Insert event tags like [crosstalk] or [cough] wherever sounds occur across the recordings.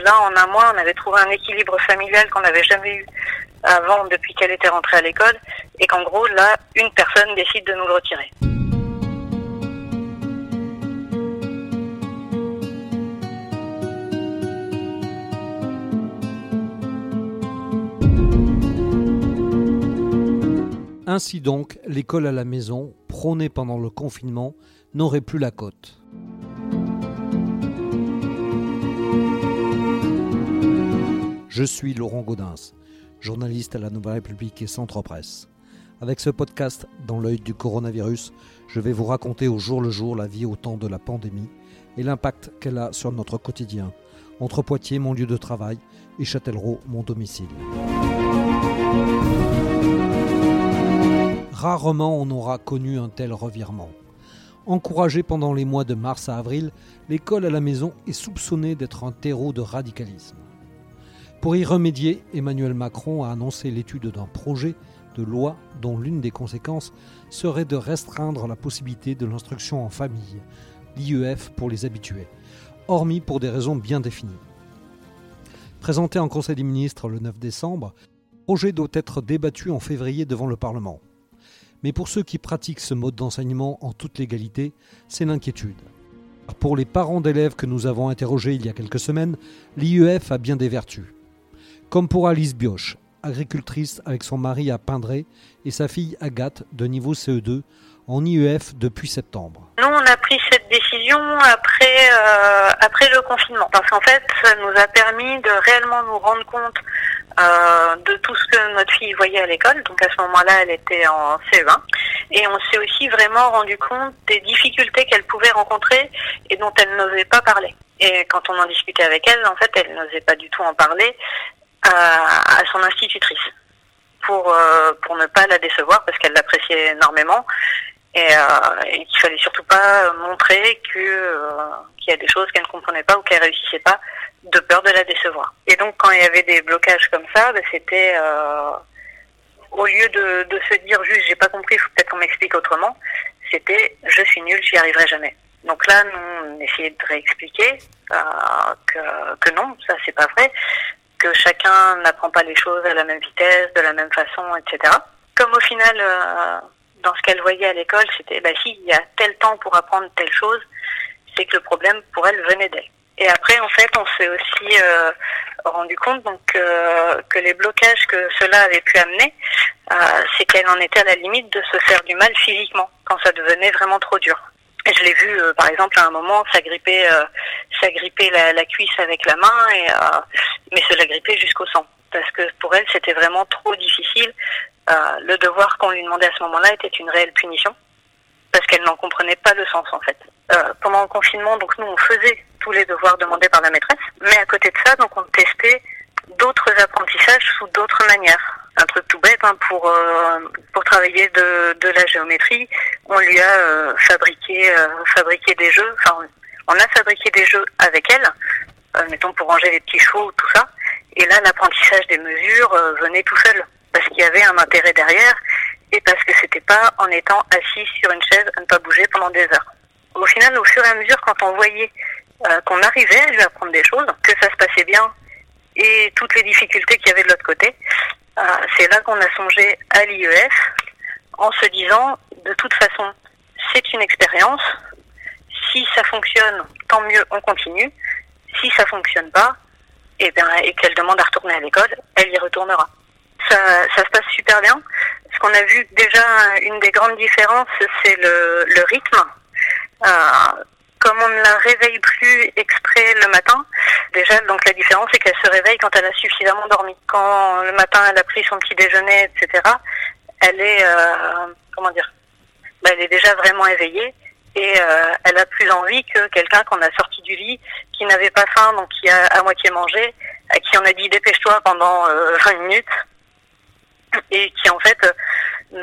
là, en un mois, on avait trouvé un équilibre familial qu'on n'avait jamais eu avant depuis qu'elle était rentrée à l'école, et qu'en gros, là, une personne décide de nous le retirer. Ainsi donc, l'école à la maison, prônée pendant le confinement, n'aurait plus la cote. Je suis Laurent Gaudens, journaliste à la Nouvelle République et Centre Presse. Avec ce podcast, dans l'œil du coronavirus, je vais vous raconter au jour le jour la vie au temps de la pandémie et l'impact qu'elle a sur notre quotidien, entre Poitiers, mon lieu de travail, et Châtellerault, mon domicile. Rarement on aura connu un tel revirement. Encouragée pendant les mois de mars à avril, l'école à la maison est soupçonnée d'être un terreau de radicalisme. Pour y remédier, Emmanuel Macron a annoncé l'étude d'un projet de loi dont l'une des conséquences serait de restreindre la possibilité de l'instruction en famille, l'IEF pour les habitués, hormis pour des raisons bien définies. Présenté en Conseil des ministres le 9 décembre, le projet doit être débattu en février devant le Parlement. Mais pour ceux qui pratiquent ce mode d'enseignement en toute légalité, c'est l'inquiétude. Pour les parents d'élèves que nous avons interrogés il y a quelques semaines, l'IEF a bien des vertus. Comme pour Alice Bioche, agricultrice avec son mari à Pindré et sa fille Agathe de niveau CE2 en IEF depuis septembre. Nous, on a pris cette décision après, euh, après le confinement, parce qu'en fait, ça nous a permis de réellement nous rendre compte euh, de tout ce que notre fille voyait à l'école. Donc à ce moment-là, elle était en CE1. Et on s'est aussi vraiment rendu compte des difficultés qu'elle pouvait rencontrer et dont elle n'osait pas parler. Et quand on en discutait avec elle, en fait, elle n'osait pas du tout en parler à, à son institutrice pour euh, pour ne pas la décevoir parce qu'elle l'appréciait énormément et, euh, et qu'il fallait surtout pas montrer que euh, qu'il y a des choses qu'elle ne comprenait pas ou qu'elle réussissait pas de peur de la décevoir. Et donc quand il y avait des blocages comme ça, ben, c'était euh, au lieu de, de se dire juste j'ai pas compris, faut peut-être qu'on m'explique autrement, c'était je suis nul, j'y arriverai jamais. Donc là, nous, on essayait de réexpliquer euh, que, que non, ça c'est pas vrai, que chacun n'apprend pas les choses à la même vitesse, de la même façon, etc. Comme au final, euh, dans ce qu'elle voyait à l'école, c'était bah si il y a tel temps pour apprendre telle chose, c'est que le problème pour elle venait d'elle. Et après, en fait, on s'est aussi euh, rendu compte donc euh, que les blocages que cela avait pu amener, euh, c'est qu'elle en était à la limite de se faire du mal physiquement quand ça devenait vraiment trop dur. Je l'ai vu, euh, par exemple, à un moment s'agripper, euh, s'agripper la, la, cuisse avec la main, et, euh, mais se l'agripper jusqu'au sang. Parce que pour elle, c'était vraiment trop difficile. le devoir qu'on lui demandait à ce moment-là était une réelle punition, parce qu'elle n'en comprenait pas le sens, en fait. pendant le confinement, donc nous, on faisait tous les devoirs demandés par la maîtresse, mais à côté de ça, donc on testait d'autres apprentissages sous d'autres manières. Un truc tout bête hein, pour euh, pour travailler de, de la géométrie on lui a euh, fabriqué euh, fabriqué des jeux. Enfin on a fabriqué des jeux avec elle euh, mettons pour ranger les petits chevaux tout ça. Et là l'apprentissage des mesures euh, venait tout seul parce qu'il y avait un intérêt derrière et parce que c'était pas en étant assis sur une chaise à ne pas bouger pendant des heures. Au final au fur et à mesure quand on voyait euh, qu'on arrivait à lui apprendre des choses que ça se passait bien et toutes les difficultés qu'il y avait de l'autre côté euh, c'est là qu'on a songé à l'IEF en se disant, de toute façon, c'est une expérience. Si ça fonctionne, tant mieux, on continue. Si ça fonctionne pas, et, bien, et qu'elle demande à retourner à l'école, elle y retournera. Ça, ça se passe super bien. Ce qu'on a vu déjà, une des grandes différences, c'est le, le rythme. Euh, comme on ne la réveille plus exprès le matin, déjà, donc la différence, c'est qu'elle se réveille quand elle a suffisamment dormi. Quand le matin, elle a pris son petit déjeuner, etc., elle est, euh, comment dire, bah, elle est déjà vraiment éveillée et euh, elle a plus envie que quelqu'un qu'on a sorti du lit, qui n'avait pas faim, donc qui a à moitié mangé, à qui on a dit dépêche-toi pendant euh, 20 minutes, et qui en fait ne,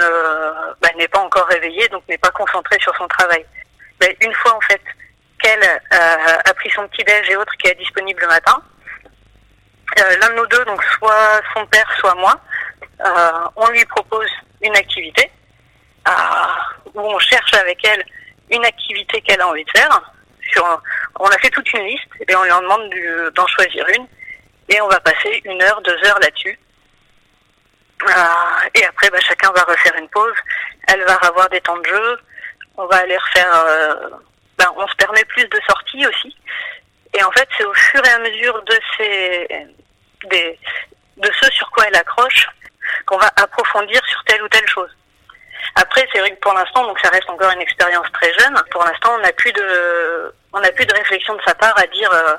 bah, n'est pas encore réveillé, donc n'est pas concentré sur son travail. Bah, une fois en fait qu'elle euh, a pris son petit déj et autres qui est disponible le matin. Euh, L'un de nous deux, donc soit son père, soit moi, euh, on lui propose une activité où on cherche avec elle une activité qu'elle a envie de faire On a fait toute une liste et on lui en demande d'en choisir une. Et on va passer une heure, deux heures là-dessus. Et après, bah, chacun va refaire une pause. Elle va avoir des temps de jeu. On va aller refaire. Bah, on se permet plus de sorties aussi. Et en fait, c'est au fur et à mesure de ces, des, de ce sur quoi elle accroche qu'on va approfondir sur telle ou telle chose. Après, c'est vrai que pour l'instant, donc ça reste encore une expérience très jeune. Pour l'instant, on n'a plus de, on n'a plus de réflexion de sa part à dire, euh,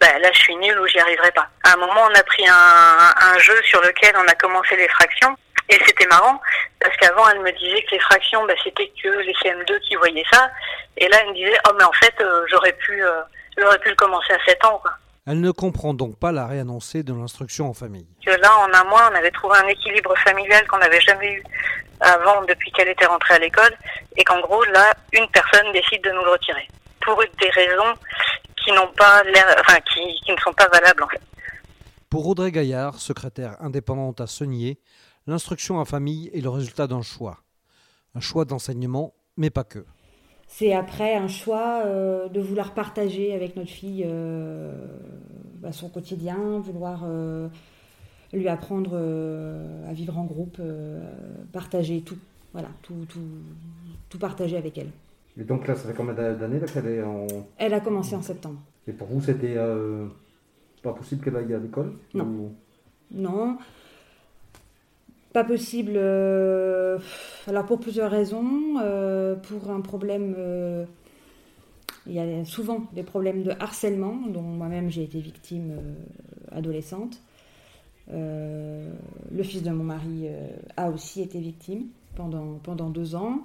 bah, là, je suis nulle ou j'y arriverai pas. À un moment, on a pris un jeu sur lequel on a commencé les fractions. Et c'était marrant, parce qu'avant, elle me disait que les fractions, bah, c'était que les CM2 qui voyaient ça. Et là, elle me disait, oh, mais en fait, euh, j'aurais pu, euh, j'aurais pu le commencer à 7 ans, quoi. Elle ne comprend donc pas la réannoncée de l'instruction en famille. Que là, en un mois, on avait trouvé un équilibre familial qu'on n'avait jamais eu avant depuis qu'elle était rentrée à l'école, et qu'en gros, là, une personne décide de nous le retirer. Pour des raisons qui n'ont pas enfin, qui, qui ne sont pas valables, en fait. Pour Audrey Gaillard, secrétaire indépendante à Senier, l'instruction en famille est le résultat d'un choix. Un choix d'enseignement, mais pas que c'est après un choix euh, de vouloir partager avec notre fille euh, bah, son quotidien, vouloir euh, lui apprendre à vivre en groupe, partager tout, voilà, tout, tout, tout, partager avec elle. Et donc là, ça fait combien d'années qu'elle est en... Elle a commencé en septembre. Et pour vous, c'était pas possible qu'elle aille à l'école? Non. Non. Pas possible. Euh, alors pour plusieurs raisons. Euh, pour un problème. Euh, il y a souvent des problèmes de harcèlement, dont moi-même j'ai été victime adolescente. le fils de mon mari a aussi été victime pendant, pendant deux ans.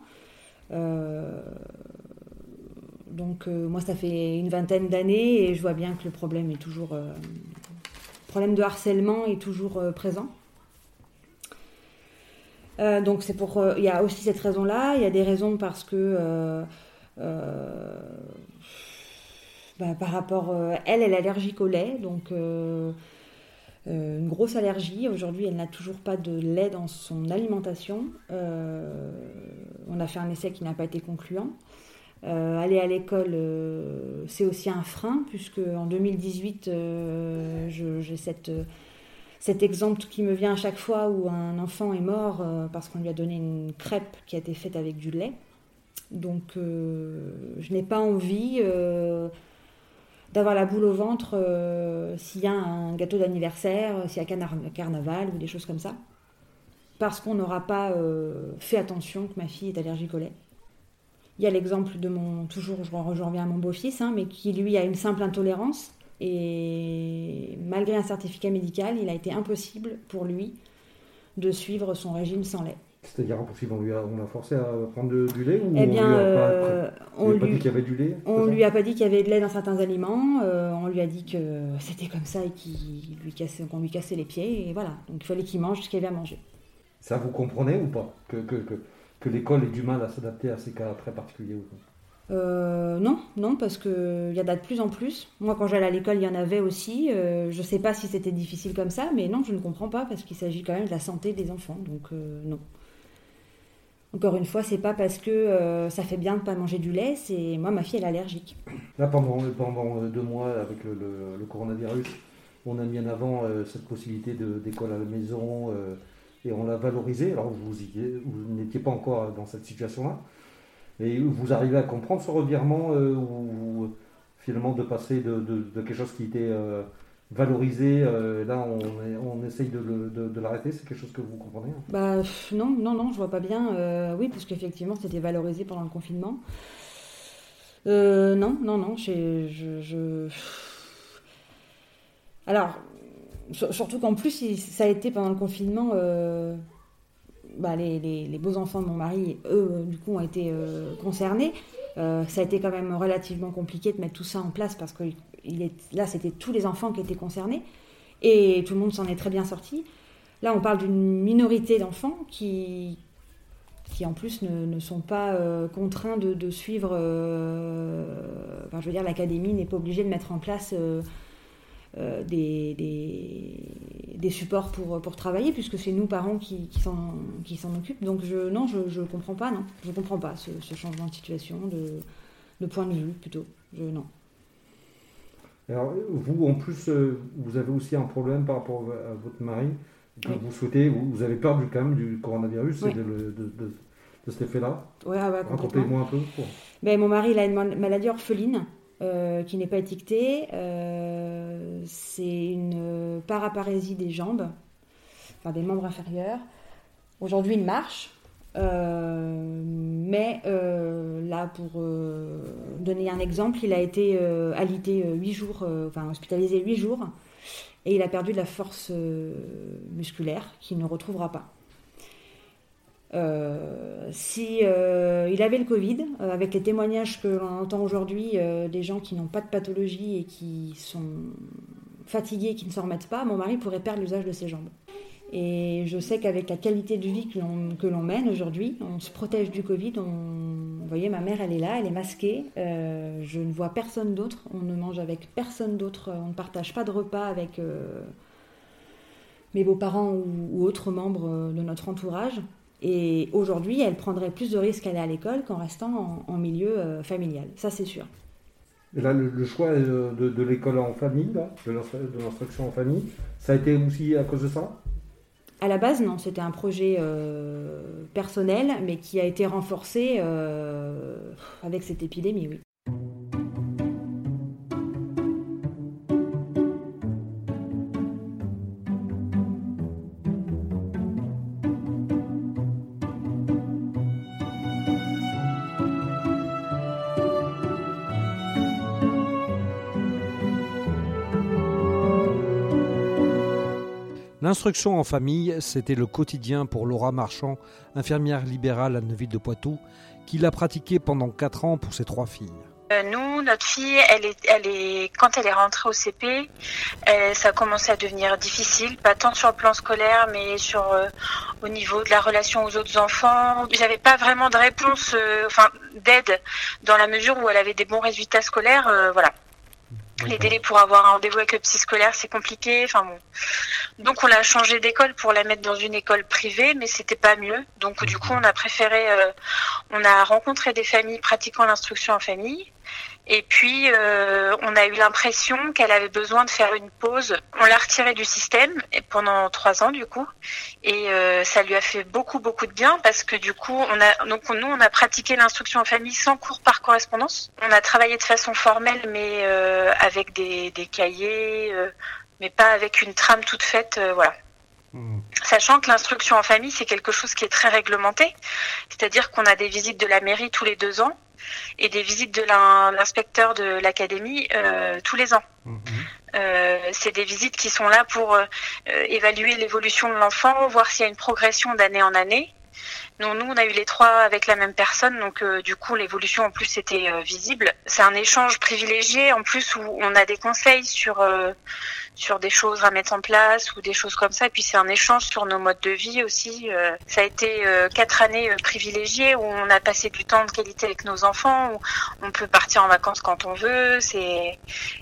donc moi ça fait une vingtaine d'années et je vois bien que le problème est toujours. problème de harcèlement est toujours présent. Euh, donc c'est pour, euh, il y a aussi cette raison-là. Il y a des raisons parce que euh, bah, par rapport, elle, elle est allergique au lait, donc une grosse allergie. Aujourd'hui, elle n'a toujours pas de lait dans son alimentation. on a fait un essai qui n'a pas été concluant. aller à l'école, c'est aussi un frein, puisque en 2018, j'ai cette cet exemple qui me vient à chaque fois où un enfant est mort euh, parce qu'on lui a donné une crêpe qui a été faite avec du lait. Donc euh, je n'ai pas envie euh, d'avoir la boule au ventre s'il y a un gâteau d'anniversaire, s'il y a carnaval ou des choses comme ça. Parce qu'on n'aura pas fait attention que ma fille est allergique au lait. Il y a l'exemple de mon, toujours je reviens à mon beau-fils, hein, mais qui lui a une simple intolérance et malgré un certificat médical, il a été impossible pour lui de suivre son régime sans lait. C'est-à-dire impossible, on lui a, on a forcé à prendre du lait ou eh bien, on lui a pas, lui, dit qu'il y avait du lait On lui a pas dit qu'il y avait de lait dans certains aliments. Euh, on lui a dit que c'était comme ça et qu'on lui cassait, qu'on lui cassait les pieds et voilà. Donc il fallait qu'il mange ce qu'il avait à manger. Ça vous comprenez ou pas que, que, que, que l'école ait du mal à s'adapter à ces cas très particuliers euh, non, non, parce qu'il y en a de plus en plus. Moi, quand j'allais à l'école, il y en avait aussi. Euh, je ne sais pas si c'était difficile comme ça, mais non, je ne comprends pas, parce qu'il s'agit quand même de la santé des enfants. Donc, euh, non. Encore une fois, c'est pas parce que ça fait bien de ne pas manger du lait, c'est moi, ma fille, elle est allergique. Là, pendant, pendant deux mois, avec le, coronavirus, on a mis en avant cette possibilité d'école à la maison et on l'a valorisé. Alors, vous n'étiez pas encore dans cette situation-là. Et vous arrivez à comprendre ce revirement euh, ou finalement de passer de, quelque chose qui était euh, valorisé, euh, là on, on essaye de, l'arrêter, c'est quelque chose que vous comprenez hein? Bah non, non, non, je vois pas bien. oui, parce qu'effectivement c'était valorisé pendant le confinement. non, non, non, je... Alors, surtout qu'en plus, ça a été pendant le confinement bah, les, beaux enfants de mon mari, eux, euh, du coup, ont été euh, concernés. Euh, ça a été quand même relativement compliqué de mettre tout ça en place parce que là, c'était tous les enfants qui étaient concernés et tout le monde s'en est très bien sorti. Là, on parle d'une minorité d'enfants qui, qui en plus ne, sont pas contraints de, suivre. je veux dire, l'académie n'est pas obligée de mettre en place des, des, supports pour, pour travailler, puisque c'est nous, parents, qui, qui s'en occupent. Donc je, non, je ne comprends pas, non. Je comprends pas ce, changement de situation, de, de, point de vue, plutôt. Je, non. Alors, vous, en plus, vous avez aussi un problème par rapport à votre mari. Que vous souhaitez, vous, avez peur du, quand même du coronavirus et de, cet effet-là Oui, ah Racontez-moi un peu. Ben, mon mari il a une maladie orpheline. Qui n'est pas étiquetée. c'est une paraparésie des jambes, enfin des membres inférieurs. Aujourd'hui, il marche, euh, mais euh, là, pour euh, donner un exemple, il a été alité 8 jours, enfin hospitalisé 8 jours, et il a perdu de la force musculaire qu'il ne retrouvera pas. Si il avait le Covid, avec les témoignages que l'on entend aujourd'hui des gens qui n'ont pas de pathologie et qui sont fatigués, qui ne s'en remettent pas, mon mari pourrait perdre l'usage de ses jambes. Et je sais qu'avec la qualité de vie que l'on mène aujourd'hui, on se protège du Covid. vous voyez, ma mère, elle est là, elle est masquée. Euh, je ne vois personne d'autre. On ne mange avec personne d'autre. On ne partage pas de repas avec euh, mes beaux-parents ou, autres membres de notre entourage. Et aujourd'hui, elle prendrait plus de risques à aller à l'école qu'en restant en, milieu euh, familial. Ça, c'est sûr. Et là, le, choix de, l'école en famille, de l'instruction en famille, ça a été aussi à cause de ça? À la base, non, c'était un projet euh, personnel, mais qui a été renforcé euh, avec cette épidémie, oui. L'instruction en famille, c'était le quotidien pour Laura Marchand, infirmière libérale à Neuville de Poitou, qui l'a pratiqué pendant 4 ans pour ses trois filles. Euh, nous, notre fille, elle est, elle quand elle est rentrée au CP, euh, ça a commencé à devenir difficile, pas tant sur le plan scolaire, mais sur euh, au niveau de la relation aux autres enfants. J'avais pas vraiment de réponse, enfin d'aide, dans la mesure où elle avait des bons résultats scolaires, voilà. Les délais pour avoir un rendez-vous avec le psy scolaire, c'est compliqué. Enfin bon. Donc on l'a changé d'école pour la mettre dans une école privée, mais c'était pas mieux. Donc du coup, on a préféré, euh, on a rencontré des familles pratiquant l'instruction en famille. Et puis, euh, on a eu l'impression qu'elle avait besoin de faire une pause. On l'a retirée du système pendant trois ans, du coup. Et euh, ça lui a fait beaucoup, beaucoup de bien parce que, du coup, on a, donc, nous, on a pratiqué l'instruction en famille sans cours par correspondance. On a travaillé de façon formelle, mais euh, avec des, des cahiers, mais pas avec une trame toute faite, voilà. Hmm. Sachant que l'instruction en famille, c'est quelque chose qui est très réglementé. C'est-à-dire qu'on a des visites de la mairie tous les deux ans et des visites de l'inspecteur de l'académie euh, tous les ans. Mhm. Euh, c'est des visites qui sont là pour euh, évaluer l'évolution de l'enfant, voir s'il y a une progression d'année en année. Nous, on a eu les trois avec la même personne, donc du coup, l'évolution en plus était visible. C'est un échange privilégié, en plus où on a des conseils sur sur des choses à mettre en place ou des choses comme ça. Et puis c'est un échange sur nos modes de vie aussi. Euh, ça a été euh, quatre années euh, privilégiées où on a passé du temps de qualité avec nos enfants, où on peut partir en vacances quand on veut. C'est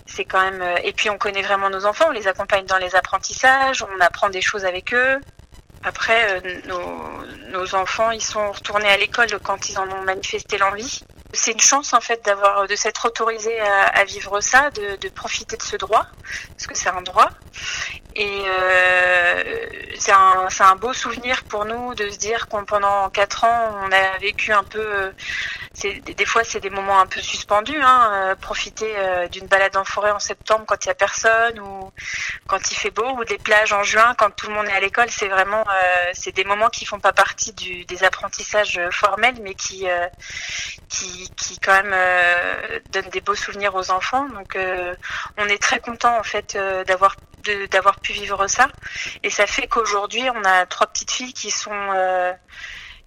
c'est quand même. Et puis on connaît vraiment nos enfants, on les accompagne dans les apprentissages, on apprend des choses avec eux. Après, nos, nos enfants, ils sont retournés à l'école quand ils en ont manifesté l'envie c'est une chance en fait d'avoir de s'être autorisé à, vivre ça, de, profiter de ce droit, parce que c'est un droit. Et euh, c'est un, un, beau souvenir pour nous de se dire qu'on pendant quatre ans on a vécu un peu des fois c'est des moments un peu suspendus. Hein, euh, profiter euh, d'une balade en forêt en septembre quand il y a personne ou quand il fait beau ou des plages en juin quand tout le monde est à l'école, c'est vraiment euh, c'est des moments qui font pas partie du, des apprentissages formels, mais qui qui, qui quand même donnent des beaux souvenirs aux enfants. Donc on est très content en fait d'avoir d'avoir pu vivre ça et ça fait qu'aujourd'hui on a trois petites filles qui sont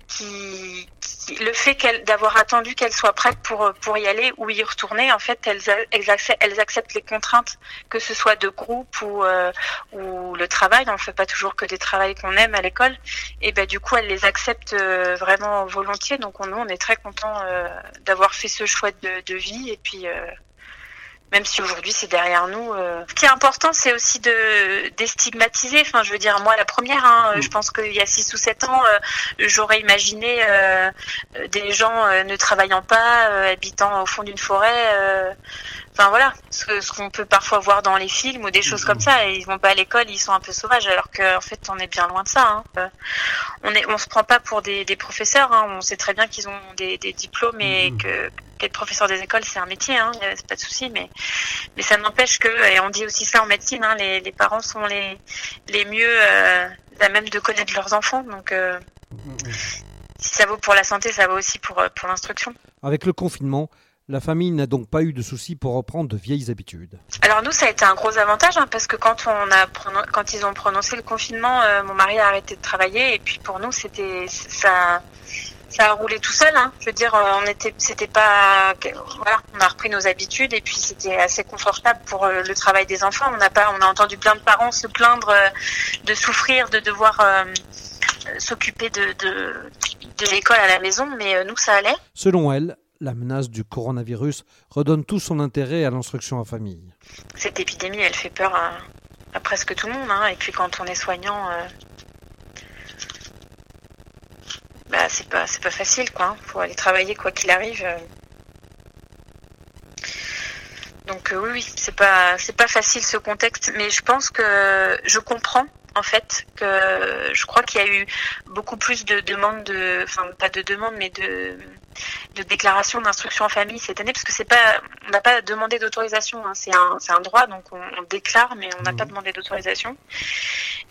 qui, le fait d'avoir attendu qu'elle soit prête pour pour y aller ou y retourner en fait elles elles acceptent, elles acceptent les contraintes que ce soit de groupe ou euh, ou le travail. On fait pas toujours que des travails qu'on aime à l'école. Et ben du coup elles les acceptent euh, vraiment volontiers. Donc on, nous on est très content euh, d'avoir fait ce choix de, de vie. Et puis même si aujourd'hui c'est derrière nous. Euh. Ce qui est important, c'est aussi de déstigmatiser. Enfin, je veux dire, moi la première, hein, mm. je pense qu'il y a 6 ou 7 ans, euh, j'aurais imaginé euh, des gens ne travaillant pas, habitant au fond d'une forêt. Enfin voilà, ce, qu'on peut parfois voir dans les films ou des choses comme ça. Et ils vont pas à l'école, ils sont un peu sauvages, alors qu'en fait on est bien loin de ça. Hein. On est, on se prend pas pour des, professeurs. Hein. On sait très bien qu'ils ont des, diplômes et mm. que être professeur des écoles, c'est un métier, hein, c'est pas de souci, mais mais ça n'empêche que, et on dit aussi ça en médecine, hein, les, les parents sont les les mieux euh, à même de connaître leurs enfants, donc euh, si ça vaut pour la santé, ça vaut aussi pour euh, pour l'instruction. Avec le confinement. La famille n'a donc pas eu de soucis pour reprendre de vieilles habitudes. Alors nous, ça a été un gros avantage hein, parce que quand on a quand ils ont prononcé le confinement, euh, mon mari a arrêté de travailler et puis pour nous, c'était ça ça a roulé tout seul. Hein. Je veux dire, euh, on était, c'était pas, voilà, on a repris nos habitudes et puis c'était assez confortable pour euh, le travail des enfants. On n'a pas, on a entendu plein de parents se plaindre euh, de souffrir, de devoir s'occuper de, de, de l'école à la maison, mais nous ça allait. Selon elle, la menace du coronavirus redonne tout son intérêt à l'instruction en famille. Cette épidémie, elle fait peur à, presque tout le monde. Hein. Et puis quand on est soignant, bah, c'est pas c'est pas facile quoi. Faut aller travailler quoi qu'il arrive. Donc euh, oui, oui, c'est pas c'est pas facile ce contexte, mais je pense que je comprends en fait que je crois qu'il y a eu beaucoup plus de demandes de enfin pas de demandes mais de de déclaration d'instruction en famille cette année parce que c'est pas on n'a pas demandé d'autorisation hein. c'est un un droit donc on, déclare mais on n'a pas mmh. demandé d'autorisation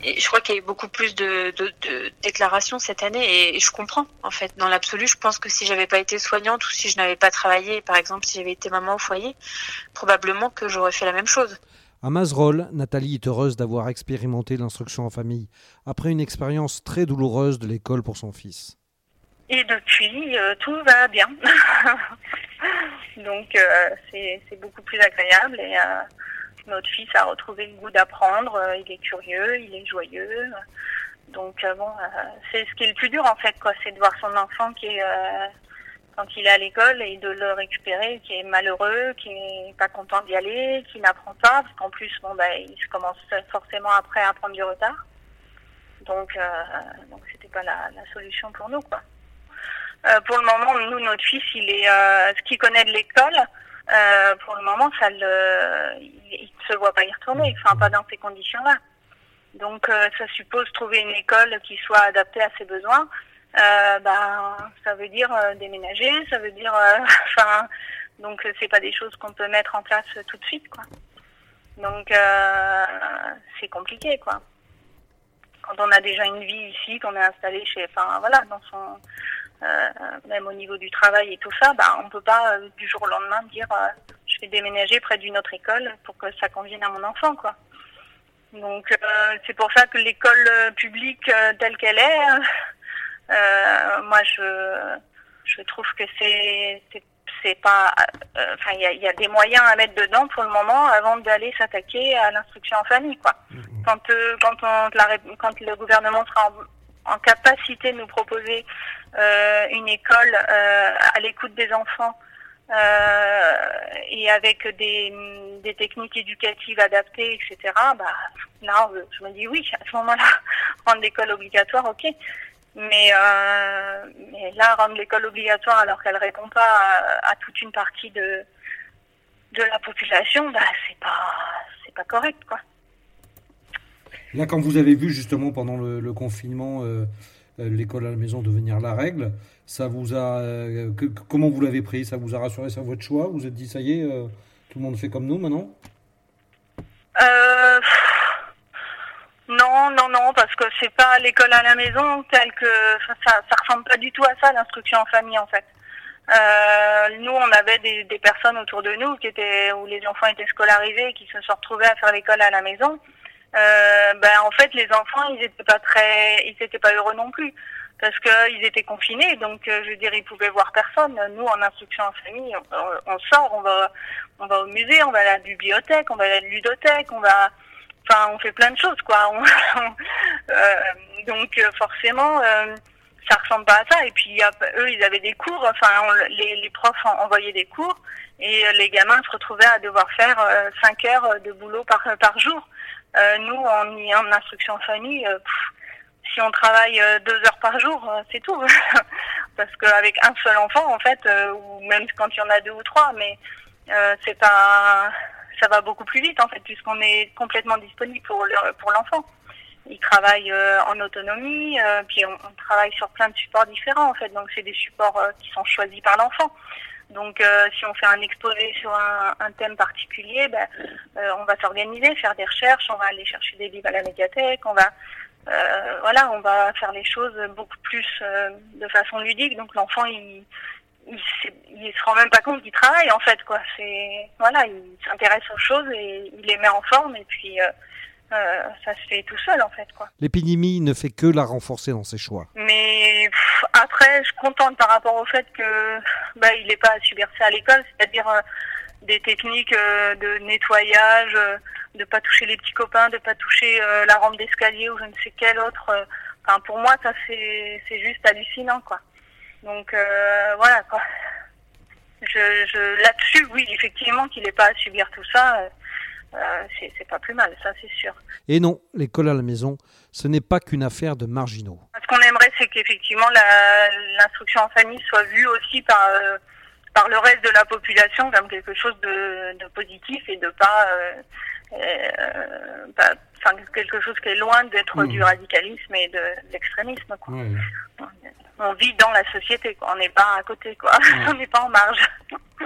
et je crois qu'il y a eu beaucoup plus de, de, de, déclarations cette année et je comprends en fait dans l'absolu je pense que si j'avais pas été soignante ou si je n'avais pas travaillé par exemple si j'avais été maman au foyer probablement que j'aurais fait la même chose à Mazerolles, Nathalie est heureuse d'avoir expérimenté l'instruction en famille, après une expérience très douloureuse de l'école pour son fils. Et depuis, euh, tout va bien. [laughs] Donc euh, c'est beaucoup plus agréable et euh, notre fils a retrouvé le goût d'apprendre. il est curieux, il est joyeux. Donc bon, c'est ce qui est le plus dur en fait, quoi, c'est de voir son enfant qui est quand il est à l'école et de le récupérer, qui est malheureux, qui n'est pas content d'y aller, qui n'apprend pas, parce qu'en plus, bon, bah, il commence forcément après à prendre du retard. Donc, euh, donc c'était pas la, la, solution pour nous, quoi. Euh, pour le moment, nous, notre fils, il est, euh, ce qu'il connaît de l'école, euh, pour le moment, ça le, il, ne se voit pas y retourner, enfin pas dans ces conditions-là. Donc, ça suppose trouver une école qui soit adaptée à ses besoins. Euh, ben, ça veut dire euh, déménager, ça veut dire, [laughs] enfin, donc c'est pas des choses qu'on peut mettre en place tout de suite, quoi. Donc c'est compliqué, quoi. Quand on a déjà une vie ici, qu'on est installé chez, enfin voilà, dans son, même au niveau du travail et tout ça, ben on peut pas du jour au lendemain dire je vais déménager près d'une autre école pour que ça convienne à mon enfant, quoi. Donc c'est pour ça que l'école publique telle qu'elle est euh, moi, je, je trouve que c'est c'est pas euh, enfin il y a, y a, des moyens à mettre dedans pour le moment avant d'aller s'attaquer à l'instruction en famille quoi mmh. quand euh, quand on la, quand le gouvernement sera en, en capacité de nous proposer euh, une école euh, à l'écoute des enfants et avec des, des techniques éducatives adaptées etc bah là je me dis oui à ce moment-là [laughs] rendre l'école obligatoire ok mais, euh, mais là, rendre l'école obligatoire alors qu'elle répond pas à, toute une partie de, de la population, bah, c'est pas, c'est pas correct, quoi. Là, quand vous avez vu justement pendant le, confinement euh, euh, l'école à la maison devenir la règle, ça vous a, euh, comment vous l'avez pris? Ça vous a rassuré sur votre choix? Vous vous êtes dit ça y est, tout le monde fait comme nous maintenant? Non, non, non, parce que c'est pas l'école à la maison tel que ça, ressemble pas du tout à ça l'instruction en famille en fait. Nous, on avait des, personnes autour de nous qui étaient où les enfants étaient scolarisés, qui se sont retrouvés à faire l'école à la maison. Euh, ben en fait, les enfants, ils étaient pas très, ils étaient pas heureux non plus parce qu'ils étaient confinés, donc euh, je veux dire, ils pouvaient voir personne. Nous, en instruction en famille, on, on, sort, on va, on va au musée, on va à la bibliothèque, on va à la ludothèque, on va Enfin, on fait plein de choses, quoi. [laughs] euh, donc euh, forcément, ça ressemble pas à ça. Et puis eux, ils avaient des cours. Enfin, les, les, profs envoyaient des cours. Et les gamins se retrouvaient à devoir faire 5 heures de boulot par, par jour. Nous, en, en instruction en famille, si on travaille deux heures par jour, c'est tout. [laughs] Parce qu'avec un seul enfant, en fait, ou même quand il y en a deux ou trois, mais c'est pas ça va beaucoup plus vite en fait puisqu'on est complètement disponible pour pour l'enfant. Il travaille euh, en autonomie, euh, puis on, travaille sur plein de supports différents en fait. Donc c'est des supports euh, qui sont choisis par l'enfant. Donc si on fait un exposé sur un, un thème particulier, ben, on va s'organiser, faire des recherches, on va aller chercher des livres à la médiathèque, on va voilà, on va faire les choses beaucoup plus de façon ludique. Donc l'enfant il il, il se rend même pas compte qu'il travaille en fait quoi. C'est voilà, il s'intéresse aux choses et il les met en forme et puis euh, euh, ça se fait tout seul en fait quoi. L'épidémie ne fait que la renforcer dans ses choix. Mais après, je suis contente par rapport au fait que bah il n'est pas à subir ça à l'école, c'est-à-dire euh, des techniques de nettoyage, de pas toucher les petits copains, de pas toucher la rampe d'escalier ou je ne sais quel autre. Enfin pour moi ça c'est c'est juste hallucinant quoi. Donc euh, voilà quoi. Je, je là-dessus, oui, effectivement, qu'il n'ait pas à subir tout ça, euh, euh, c'est pas plus mal, ça c'est sûr. Et non, l'école à la maison, ce n'est pas qu'une affaire de marginaux. Ce qu'on aimerait, c'est qu'effectivement l'instruction en famille soit vue aussi par par le reste de la population comme quelque chose de, de positif et de pas, enfin quelque chose qui est loin d'être mmh. du radicalisme et de, l'extrémisme. On vit dans la société, quoi. on n'est pas à côté, quoi. [laughs] on n'est pas en marge. [laughs]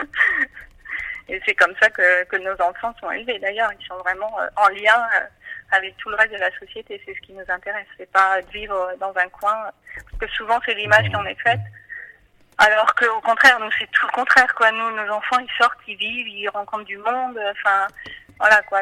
Et c'est comme ça que, que, nos enfants sont élevés d'ailleurs, ils sont vraiment euh, en lien euh, avec tout le reste de la société, c'est ce qui nous intéresse, c'est pas de vivre dans un coin, parce que souvent c'est l'image qui en est faite, alors qu'au contraire, nous c'est tout le contraire, quoi. Nous, nos enfants, ils sortent, ils vivent, ils rencontrent du monde, enfin, voilà, quoi.